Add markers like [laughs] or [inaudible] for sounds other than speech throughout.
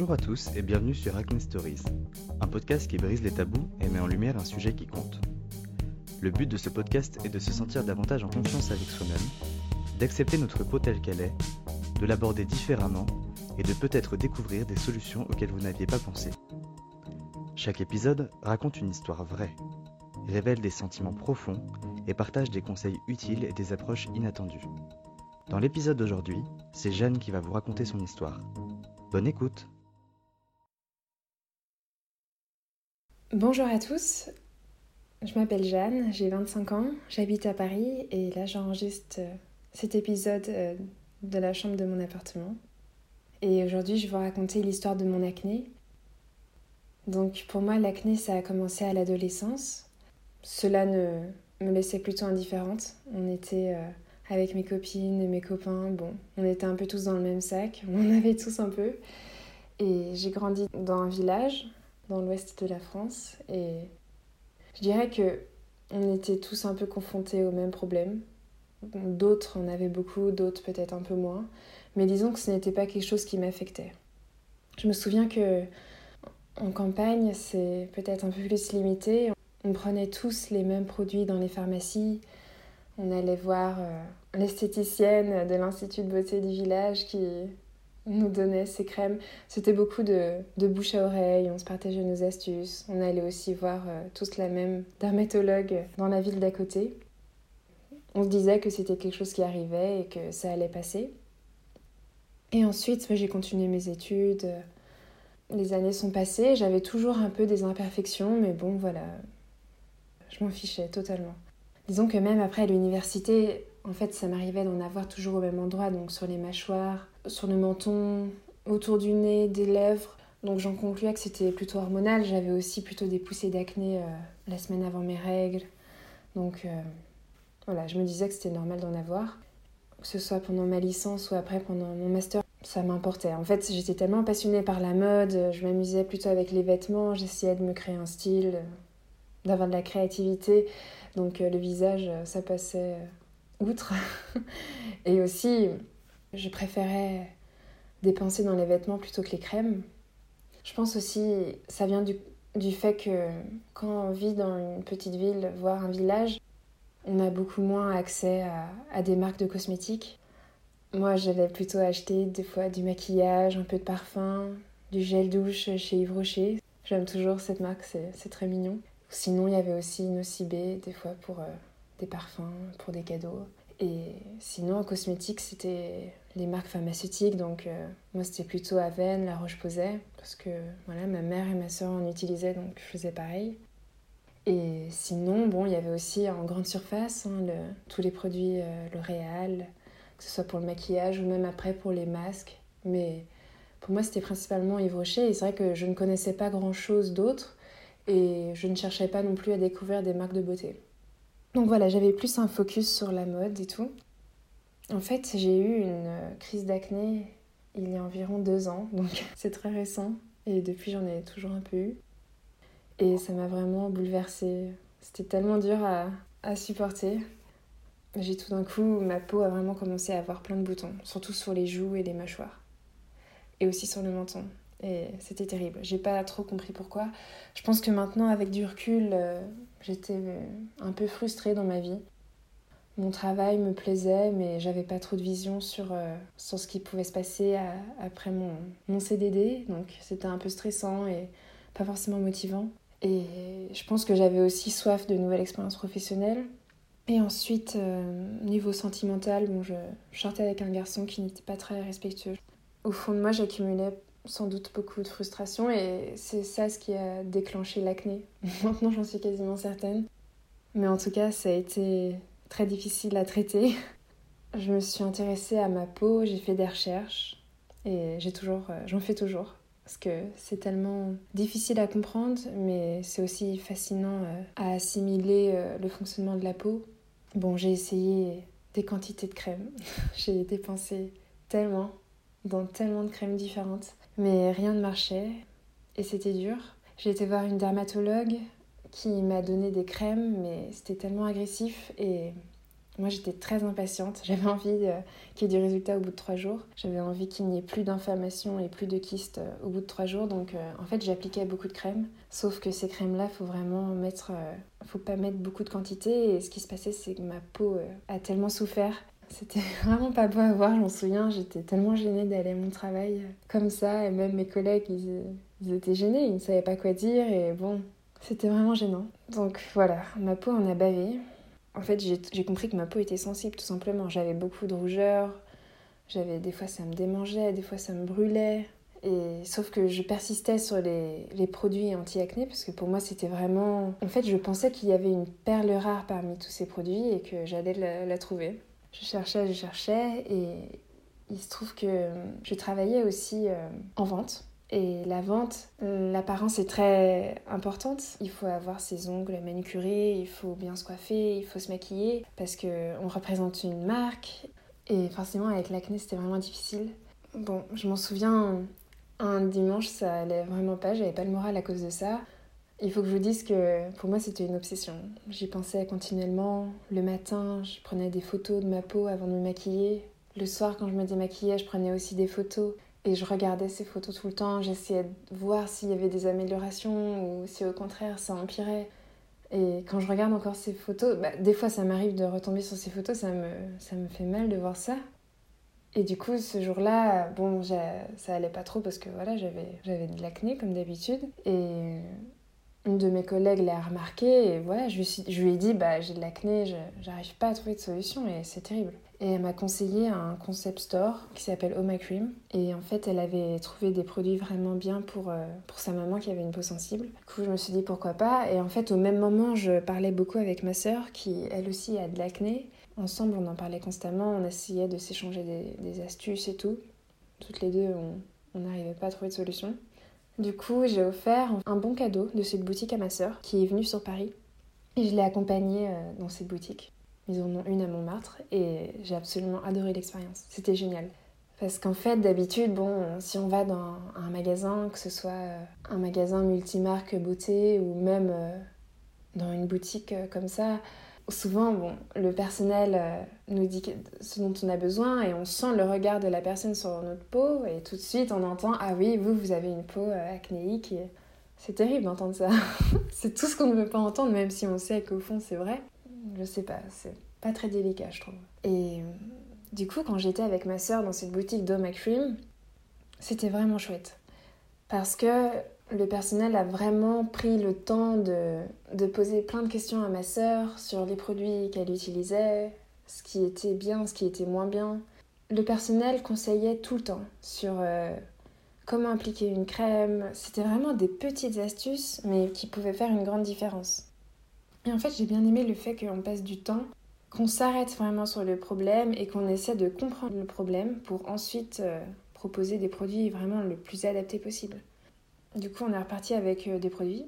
Bonjour à tous et bienvenue sur Acne Stories, un podcast qui brise les tabous et met en lumière un sujet qui compte. Le but de ce podcast est de se sentir davantage en confiance avec soi-même, d'accepter notre peau telle qu'elle est, de l'aborder différemment et de peut-être découvrir des solutions auxquelles vous n'aviez pas pensé. Chaque épisode raconte une histoire vraie, révèle des sentiments profonds et partage des conseils utiles et des approches inattendues. Dans l'épisode d'aujourd'hui, c'est Jeanne qui va vous raconter son histoire. Bonne écoute Bonjour à tous, je m'appelle Jeanne, j'ai 25 ans, j'habite à Paris et là j'enregistre euh, cet épisode euh, de la chambre de mon appartement. Et aujourd'hui je vais vous raconter l'histoire de mon acné. Donc pour moi l'acné ça a commencé à l'adolescence. Cela ne me laissait plutôt indifférente. On était euh, avec mes copines et mes copains. Bon, on était un peu tous dans le même sac, [laughs] on en avait tous un peu. Et j'ai grandi dans un village dans l'ouest de la France et je dirais que on était tous un peu confrontés aux mêmes problèmes. D'autres en avaient beaucoup, d'autres peut-être un peu moins, mais disons que ce n'était pas quelque chose qui m'affectait. Je me souviens que en campagne, c'est peut-être un peu plus limité. On prenait tous les mêmes produits dans les pharmacies. On allait voir euh, l'esthéticienne de l'Institut de beauté du village qui nous donnait ses crèmes. C'était beaucoup de, de, bouche à oreille, on se partageait nos astuces. On allait aussi voir euh, tous la même dermatologue dans la ville d'à côté. On se disait que c'était quelque chose qui arrivait et que ça allait passer. Et ensuite, j'ai continué mes études. Les années sont passées, j'avais toujours un peu des imperfections, mais bon, voilà, je m'en fichais totalement. Disons que même après l'université, en fait, ça m'arrivait d'en avoir toujours au même endroit, donc sur les mâchoires, sur le menton, autour du nez, des lèvres. Donc j'en concluais que c'était plutôt hormonal. J'avais aussi plutôt des poussées d'acné euh, la semaine avant mes règles. Donc euh, voilà, je me disais que c'était normal d'en avoir. Que ce soit pendant ma licence ou après pendant mon master, ça m'importait. En fait, j'étais tellement passionnée par la mode, je m'amusais plutôt avec les vêtements, j'essayais de me créer un style, d'avoir de la créativité. Donc euh, le visage, ça passait outre. [laughs] Et aussi, je préférais dépenser dans les vêtements plutôt que les crèmes. Je pense aussi, ça vient du, du fait que quand on vit dans une petite ville, voire un village, on a beaucoup moins accès à, des marques de cosmétiques. Moi, j'allais plutôt acheter des fois du maquillage, un peu de parfum, du gel douche chez Yves Rocher. J'aime toujours cette marque, c'est très mignon. Sinon, il y avait aussi Nocibé, des fois pour euh, des parfums, pour des cadeaux. Et sinon, en cosmétique, c'était les marques pharmaceutiques. Donc, euh, moi, c'était plutôt Aven, La Roche-Posay, parce que voilà, ma mère et ma soeur en utilisaient, donc je faisais pareil. Et sinon, bon, il y avait aussi en grande surface hein, tous les produits euh, L'Oréal, que ce soit pour le maquillage ou même après pour les masques. Mais pour moi, c'était principalement Yves Rocher. Et c'est vrai que je ne connaissais pas grand-chose d'autre. Et je ne cherchais pas non plus à découvrir des marques de beauté. Donc voilà, j'avais plus un focus sur la mode et tout. En fait, j'ai eu une euh, crise d'acné il y a environ deux ans, [laughs] donc c'est très récent. Et depuis, j'en ai toujours un peu eu. Et ça m'a vraiment bouleversée. C'était tellement dur à, à supporter. J'ai tout d'un coup, ma peau a vraiment commencé à avoir plein de boutons, surtout sur les joues et les mâchoires. Et aussi sur le menton. Et c'était terrible. J'ai pas trop compris pourquoi. Je pense que maintenant, avec du recul, euh, j'étais un peu frustrée dans ma vie. Mon travail me plaisait, mais j'avais pas trop de vision sur, euh, sur ce qui pouvait se passer après mon, mon CDD. Donc c'était un peu stressant et pas forcément motivant. Et je pense que j'avais aussi soif de nouvelles expériences professionnelles. Et ensuite, euh, niveau sentimental, bon, je sortais avec un garçon qui n'était pas très respectueux. Au fond de moi, j'accumulais sans doute beaucoup de frustration et c'est ça ce qui a déclenché l'acné. [laughs] Maintenant j'en suis quasiment certaine. Mais en tout cas ça a été très difficile à traiter. [laughs] Je me suis intéressée à ma peau, j'ai fait des recherches et j'ai toujours, euh, j'en fais toujours parce que c'est tellement difficile à comprendre mais c'est aussi fascinant euh, à assimiler euh, le fonctionnement de la peau. Bon j'ai essayé des quantités de crème, [laughs] j'ai dépensé tellement dans tellement de crèmes différentes mais rien ne marchait et c'était dur. J'ai été voir une dermatologue qui m'a donné des crèmes, mais c'était tellement agressif et Moi, j'étais très impatiente. [laughs] J'avais envie euh, qu'il y ait du résultat au bout de trois jours. J'avais envie qu'il n'y ait plus d'inflammation et plus de kystes euh, au bout de trois jours. Donc, euh, en fait, j'appliquais beaucoup de crème. Sauf que ces crèmes-là, faut vraiment mettre, faut pas mettre beaucoup de quantité. Et ce qui se passait, c'est que ma peau a tellement souffert. C'était [laughs] vraiment pas beau à voir, je m'en souviens. J'étais tellement gênée d'aller à mon travail comme ça. Et même mes collègues, ils, étaient gênés. Ils ne savaient pas quoi dire. Et bon, c'était vraiment gênant. Donc voilà, ma peau en a bavé. En fait, j'ai compris que ma peau était sensible, tout simplement. J'avais beaucoup de rougeur, j'avais des fois ça me démangeait, des fois ça me brûlait. Et sauf que je persistais sur les produits anti-acné parce que pour moi c'était vraiment. En fait, je pensais qu'il y avait une perle rare parmi tous ces produits et que j'allais la, trouver. Je cherchais, je cherchais et il se trouve que je travaillais aussi euh, en vente et la vente, l'apparence est très importante. Il faut avoir ses ongles manucurés, il faut bien se coiffer, il faut se maquiller parce qu'on représente une marque. Et forcément, avec l'acné, c'était vraiment difficile. Bon, je m'en souviens, un dimanche, ça allait vraiment pas, j'avais pas le moral à cause de ça. Il faut que je vous dise que pour moi, c'était une obsession. J'y pensais continuellement. Le matin, je prenais des photos de ma peau avant de me maquiller. Le soir, quand je me démaquillais, je prenais aussi des photos. Et je regardais ces photos tout le temps, j'essayais de voir s'il y avait des améliorations ou si au contraire ça empirait. Et quand je regarde encore ces photos, bah, des fois ça m'arrive de retomber sur ces photos, ça me, ça me fait mal de voir ça. Et du coup, ce jour-là, bon, ça allait pas trop parce que voilà, j'avais de l'acné comme d'habitude. Et une de mes collègues l'a remarqué et voilà, je lui, ai dit, bah, j'ai de l'acné, j'arrive pas à trouver de solution et c'est terrible. Et elle m'a conseillé un concept store qui s'appelle My Cream. Et en fait, elle avait trouvé des produits vraiment bien pour, euh, pour sa maman qui avait une peau sensible. Du coup, je me suis dit pourquoi pas. Et en fait, au même moment, je parlais beaucoup avec ma sœur qui, elle aussi, a de l'acné. Ensemble, on en parlait constamment. On essayait de s'échanger des, astuces et tout. Toutes les deux, on n'arrivait pas à trouver de solution. Du coup, j'ai offert un bon cadeau de cette boutique à ma sœur qui est venue sur Paris. Et je l'ai accompagnée euh, dans cette boutique. Ils en ont une à Montmartre et j'ai absolument adoré l'expérience. C'était génial. Parce qu'en fait, d'habitude, bon, si on va dans un magasin, que ce soit euh, un magasin multimarque beauté ou même euh, dans une boutique comme ça, souvent, bon, le personnel nous dit ce dont on a besoin et on sent le regard de la personne sur notre peau et tout de suite on entend ah oui, vous, vous avez une peau acnéique. Et... C'est terrible d'entendre ça. [laughs] c'est tout ce qu'on ne veut pas entendre, même si on sait qu'au fond c'est vrai je sais pas, c'est pas très délicat, je trouve. Et euh, du coup, quand j'étais avec ma sœur dans cette boutique d'Home Cream, c'était vraiment chouette. Parce que le personnel a vraiment pris le temps de, de poser plein de questions à ma sœur sur les produits qu'elle utilisait, ce qui était bien, ce qui était moins bien. Le personnel conseillait tout le temps sur euh, comment appliquer une crème. C'était vraiment des petites astuces, mais qui pouvaient faire une grande différence. Et en fait, j'ai bien aimé le fait qu'on passe du temps, qu'on s'arrête vraiment sur le problème et qu'on essaie de comprendre le problème pour ensuite euh, proposer des produits vraiment le plus adaptés possible. Du coup, on est reparti avec euh, des produits.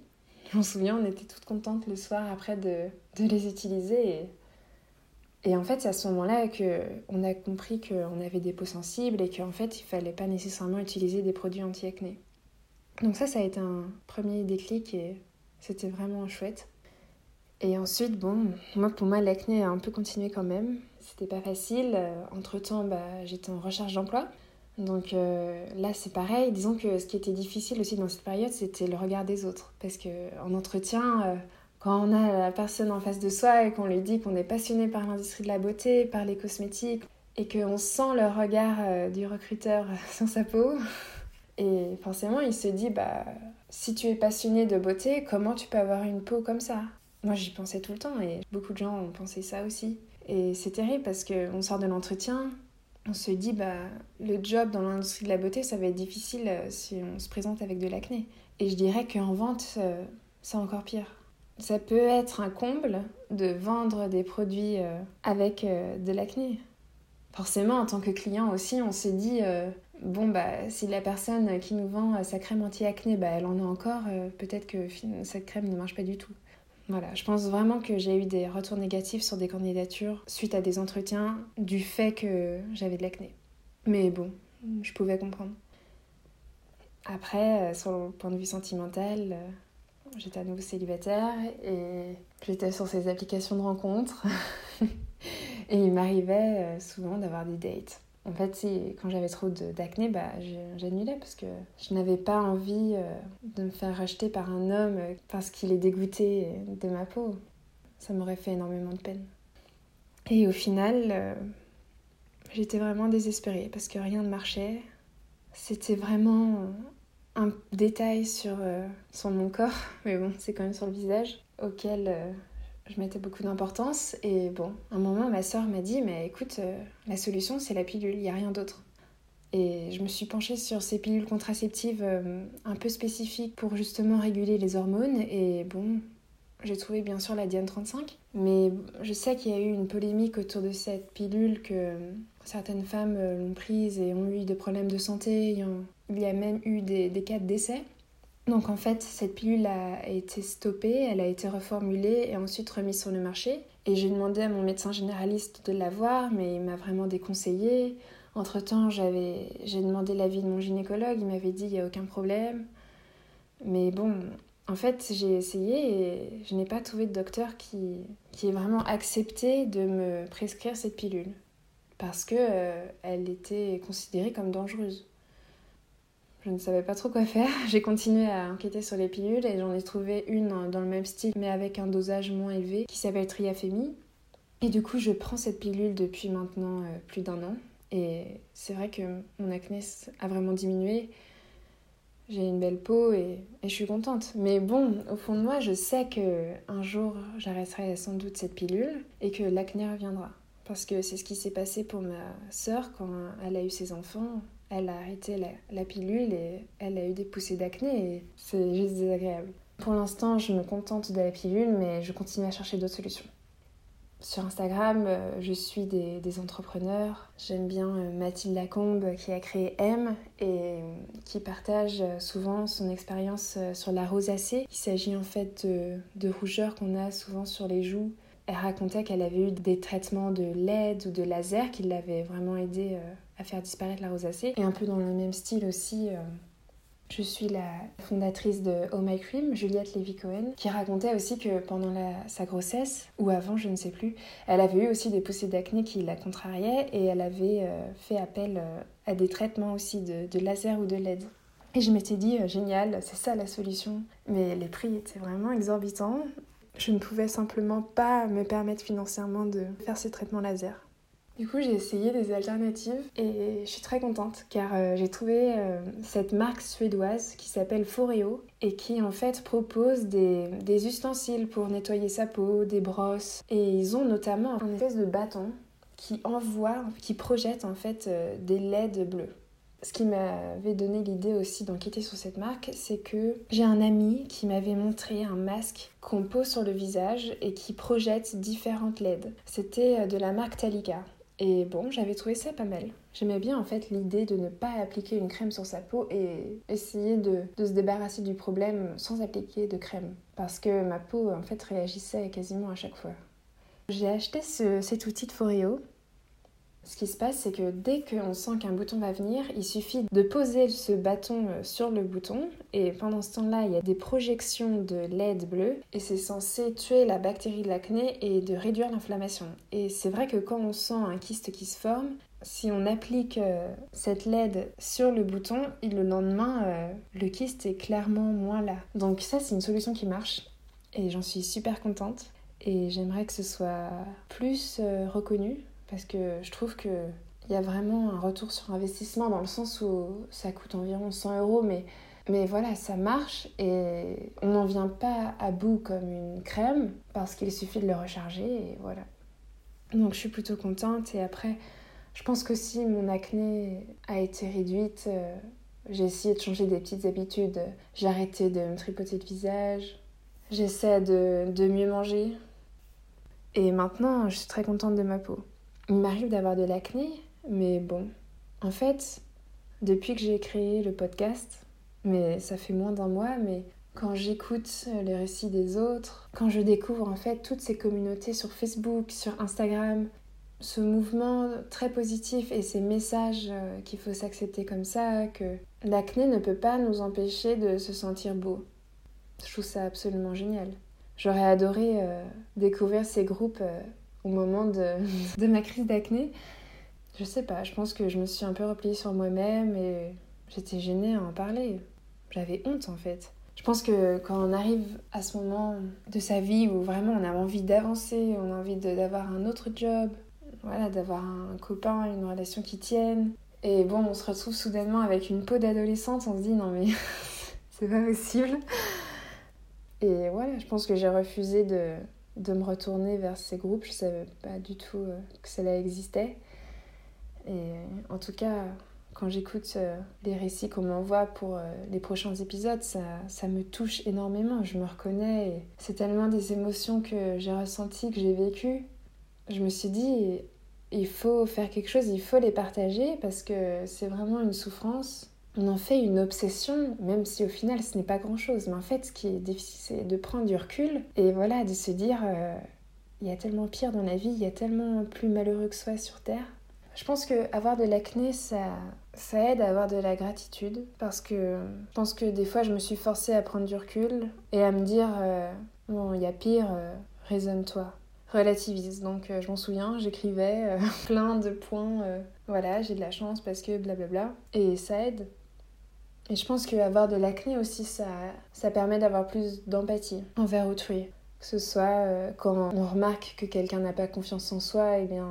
Je m'en souviens, on était toutes contentes le soir après de, les utiliser. Et, et en fait, c'est à ce moment-là qu'on a compris qu'on avait des peaux sensibles et qu'en fait, il fallait pas nécessairement utiliser des produits anti-acné. Donc ça, ça a été un premier déclic et c'était vraiment chouette. Et ensuite, bon, moi pour moi l'acné a un peu continué quand même. C'était pas facile. Euh, entre temps, bah, j'étais en recherche d'emploi. Donc euh, là, c'est pareil. Disons que ce qui était difficile aussi dans cette période, c'était le regard des autres. Parce qu'en entretien, euh, quand on a la personne en face de soi et qu'on lui dit qu'on est passionné par l'industrie de la beauté, par les cosmétiques, et qu'on sent le regard du recruteur [laughs] sur sa peau, et forcément, il se dit, bah, si tu es passionné de beauté, comment tu peux avoir une peau comme ça? Moi, j'y pensais tout le temps et beaucoup de gens ont pensé ça aussi. Et c'est terrible parce qu'on sort de l'entretien, on se dit, bah, le job dans l'industrie de la beauté, ça va être difficile euh, si on se présente avec de l'acné. Et je dirais qu'en vente, euh, c'est encore pire. Ça peut être un comble de vendre des produits euh, avec de l'acné. Forcément, en tant que client aussi, on s'est dit, bon, bah, si la personne qui nous vend sa crème anti-acné, bah, elle en a encore, peut-être que cette crème ne marche pas du tout. Voilà, je pense vraiment que j'ai eu des retours négatifs sur des candidatures suite à des entretiens du fait que j'avais de l'acné. Mais bon, je pouvais comprendre. Après, euh, sur le point de vue sentimental, euh, j'étais à nouveau célibataire et j'étais sur ces applications de rencontres. [laughs] Et il m'arrivait souvent d'avoir des dates. En fait, quand j'avais trop d'acné, bah, j'annulais parce que je n'avais pas envie de me faire rejeter par un homme parce qu'il est dégoûté de ma peau. Ça m'aurait fait énormément de peine. Et au final, j'étais vraiment désespérée parce que rien ne marchait. C'était vraiment un détail sur, euh, mon corps, [laughs] mais bon, c'est quand même sur le visage, auquel euh, je mettais beaucoup d'importance. Et bon, un moment, ma soeur m'a dit, mais écoute, euh, la solution, c'est la pilule, il n'y a rien d'autre. Et je me suis penchée sur ces pilules contraceptives un peu spécifiques pour justement réguler les hormones. Et bon, j'ai trouvé bien sûr la Diane 35. Mais je sais qu'il y a eu une polémique autour de cette pilule que certaines femmes l'ont prise et ont eu des problèmes de santé, il y a même eu des, cas de décès. Donc en fait, cette pilule a été stoppée, elle a été reformulée et ensuite remise sur le marché. Et j'ai demandé à mon médecin généraliste de l'avoir, mais il m'a vraiment déconseillé. Entre-temps, j'ai demandé l'avis de mon gynécologue, il m'avait dit il n'y a aucun problème. Mais bon, en fait, j'ai essayé et je n'ai pas trouvé de docteur qui, qui ait vraiment accepté de me prescrire cette pilule. Parce qu'elle euh, était considérée comme dangereuse. Je ne savais pas trop quoi faire. [laughs] J'ai continué à enquêter sur les pilules et j'en ai trouvé une dans le même style mais avec un dosage moins élevé qui s'appelle Triafémie. Et du coup, je prends cette pilule depuis maintenant euh, plus d'un an. Et c'est vrai que mon acné a vraiment diminué. J'ai une belle peau et, et, je suis contente. Mais bon, au fond de moi, je sais que un jour, j'arrêterai sans doute cette pilule et que l'acné reviendra. Parce que c'est ce qui s'est passé pour ma sœur quand elle a eu ses enfants elle a arrêté la, pilule et elle a eu des poussées d'acné et c'est juste désagréable. Pour l'instant, je me contente de la pilule, mais je continue à chercher d'autres solutions. Sur Instagram, euh, je suis des, entrepreneurs. J'aime bien euh, Mathilde Lacombe qui a créé M et euh, qui partage souvent son expérience sur la rosacée. Il s'agit en fait de, de rougeurs qu'on a souvent sur les joues. Elle racontait qu'elle avait eu des traitements de LED ou de laser qui l'avaient vraiment aidé à faire disparaître la rosacée. Et un peu dans le même style aussi, euh, je suis la fondatrice de Oh My Cream, Juliette Lévy-Cohen, qui racontait aussi que pendant sa grossesse, ou avant, je ne sais plus, elle avait eu aussi des poussées d'acné qui la contrariaient et elle avait euh, fait appel euh, à des traitements aussi de, de, laser ou de LED. Et je m'étais dit, génial, c'est ça la solution. Mais les prix étaient vraiment exorbitants. Je ne pouvais simplement pas me permettre financièrement de faire ces traitements laser. Du coup, j'ai essayé des alternatives et je suis très contente car euh, j'ai trouvé euh, cette marque suédoise qui s'appelle Foreo et qui en fait propose des, des, ustensiles pour nettoyer sa peau, des brosses et ils ont notamment un espèce de bâton qui envoie, qui projette en fait euh, des LED bleus. Ce qui m'avait donné l'idée aussi d'enquêter sur cette marque, c'est que j'ai un ami qui m'avait montré un masque qu'on pose sur le visage et qui projette différentes LED. C'était de la marque Talika. Et bon, j'avais trouvé ça pas mal. J'aimais bien en fait l'idée de ne pas appliquer une crème sur sa peau et essayer de, se débarrasser du problème sans appliquer de crème. Parce que ma peau en fait réagissait quasiment à chaque fois. J'ai acheté cet outil de Foreo ce qui se passe, c'est que dès qu'on sent qu'un bouton va venir, il suffit de poser ce bâton euh, sur le bouton et pendant ce temps-là, il y a des projections de LED bleu et c'est censé tuer la bactérie de l'acné et de réduire l'inflammation. Et c'est vrai que quand on sent un kyste qui se forme, si on applique euh, cette LED sur le bouton, le lendemain, euh, le kyste est clairement moins là. Donc ça, c'est une solution qui marche et j'en suis super contente. Et j'aimerais que ce soit plus reconnu parce que je trouve qu'il y a vraiment un retour sur investissement dans le sens où ça coûte environ 100 euros, mais, mais voilà, ça marche et on n'en vient pas à bout comme une crème parce qu'il suffit de le recharger et voilà. Donc je suis plutôt contente et après, je pense que si mon acné a été réduite, euh, j'ai essayé de changer des petites habitudes. J'ai arrêté de me tripoter le visage, j'essaie de mieux manger. Et maintenant, je suis très contente de ma peau. Il m'arrive d'avoir de l'acné, mais bon, en fait, depuis que j'ai créé le podcast, mais ça fait moins d'un mois, mais quand j'écoute les récits des autres, quand je découvre en fait toutes ces communautés sur Facebook, sur Instagram, ce mouvement très positif et ces messages euh, qu'il faut s'accepter comme ça, que l'acné ne peut pas nous empêcher de se sentir beau. Je trouve ça absolument génial. J'aurais adoré euh, découvrir ces groupes euh, au moment de, [laughs] de ma crise d'acné. Je sais pas, je pense que je me suis un peu repliée sur moi-même et j'étais gênée à en parler. J'avais honte en fait. Je pense que quand on arrive à ce moment de sa vie où vraiment on a envie d'avancer, on a envie d'avoir un autre job, voilà, d'avoir un copain, une relation qui tienne, et bon, on se retrouve soudainement avec une peau d'adolescente, on se dit non mais [laughs] c'est pas possible. Et voilà, je pense que j'ai refusé de, de, me retourner vers ces groupes, je savais pas du tout euh, que cela existait. Et en tout cas, quand j'écoute euh, les récits qu'on m'envoie pour euh, les prochains épisodes, ça, ça, me touche énormément. Je me reconnais. C'est tellement des émotions que j'ai ressenties, que j'ai vécues. Je me suis dit, il faut faire quelque chose, il faut les partager parce que c'est vraiment une souffrance. On en fait une obsession, même si au final ce n'est pas grand-chose. Mais en fait, ce qui est difficile, c'est de prendre du recul et voilà, de se dire, euh, il y a tellement pire dans la vie, il y a tellement plus malheureux que soi sur Terre. Je pense que avoir de l'acné, ça, ça aide à avoir de la gratitude parce que je pense que des fois je me suis forcée à prendre du recul et à me dire euh, bon il y a pire euh, raisonne-toi relativise donc je m'en souviens j'écrivais [laughs] plein de points voilà j'ai de la chance parce que blablabla et ça aide et je pense qu'avoir de l'acné aussi ça, ça permet d'avoir plus d'empathie envers autrui que ce soit quand on remarque que quelqu'un n'a pas confiance en soi eh bien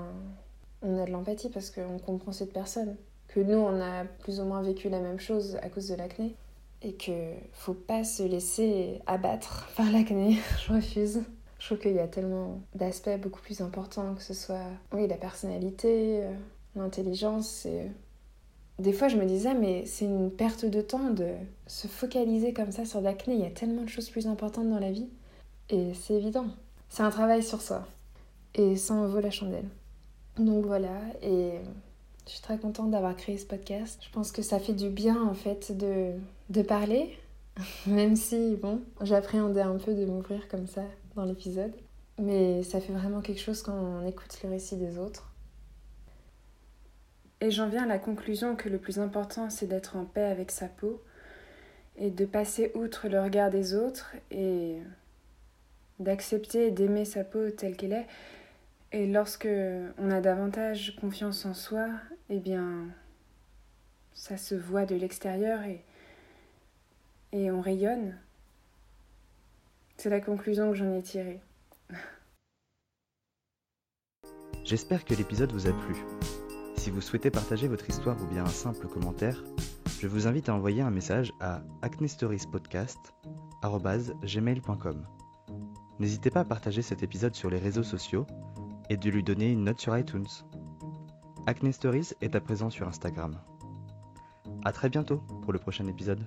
on a de l'empathie parce qu'on comprend cette personne que nous, on a plus ou moins vécu la même chose à cause de l'acné. Et que faut pas se laisser abattre [laughs] par l'acné. Je refuse. Je trouve qu'il y a tellement d'aspects beaucoup plus importants, que ce soit la personnalité, euh, l'intelligence. Des fois, je me disais, mais c'est une perte de temps de se focaliser comme ça sur l'acné. Il y a tellement de choses plus importantes dans la vie. Et c'est évident. C'est un travail sur soi. Et ça en vaut la chandelle. Donc voilà, et je suis très contente d'avoir créé ce podcast. Je pense que ça fait du bien en fait de, de parler, [laughs] même si, bon, j'appréhendais un peu de m'ouvrir comme ça dans l'épisode. Mais ça fait vraiment quelque chose quand on écoute le récit des autres. Et j'en viens à la conclusion que le plus important, c'est d'être en paix avec sa peau et de passer outre le regard des autres et d'accepter et d'aimer sa peau telle qu'elle est et lorsque on a davantage confiance en soi, eh bien, ça se voit de l'extérieur et, et on rayonne. C'est la conclusion que j'en ai tirée. J'espère que l'épisode vous a plu. Si vous souhaitez partager votre histoire ou bien un simple commentaire, je vous invite à envoyer un message à acnestoriespodcast.gmail.com. N'hésitez pas à partager cet épisode sur les réseaux sociaux et de lui donner une note sur iTunes. Acne Stories est à présent sur Instagram. A très bientôt pour le prochain épisode.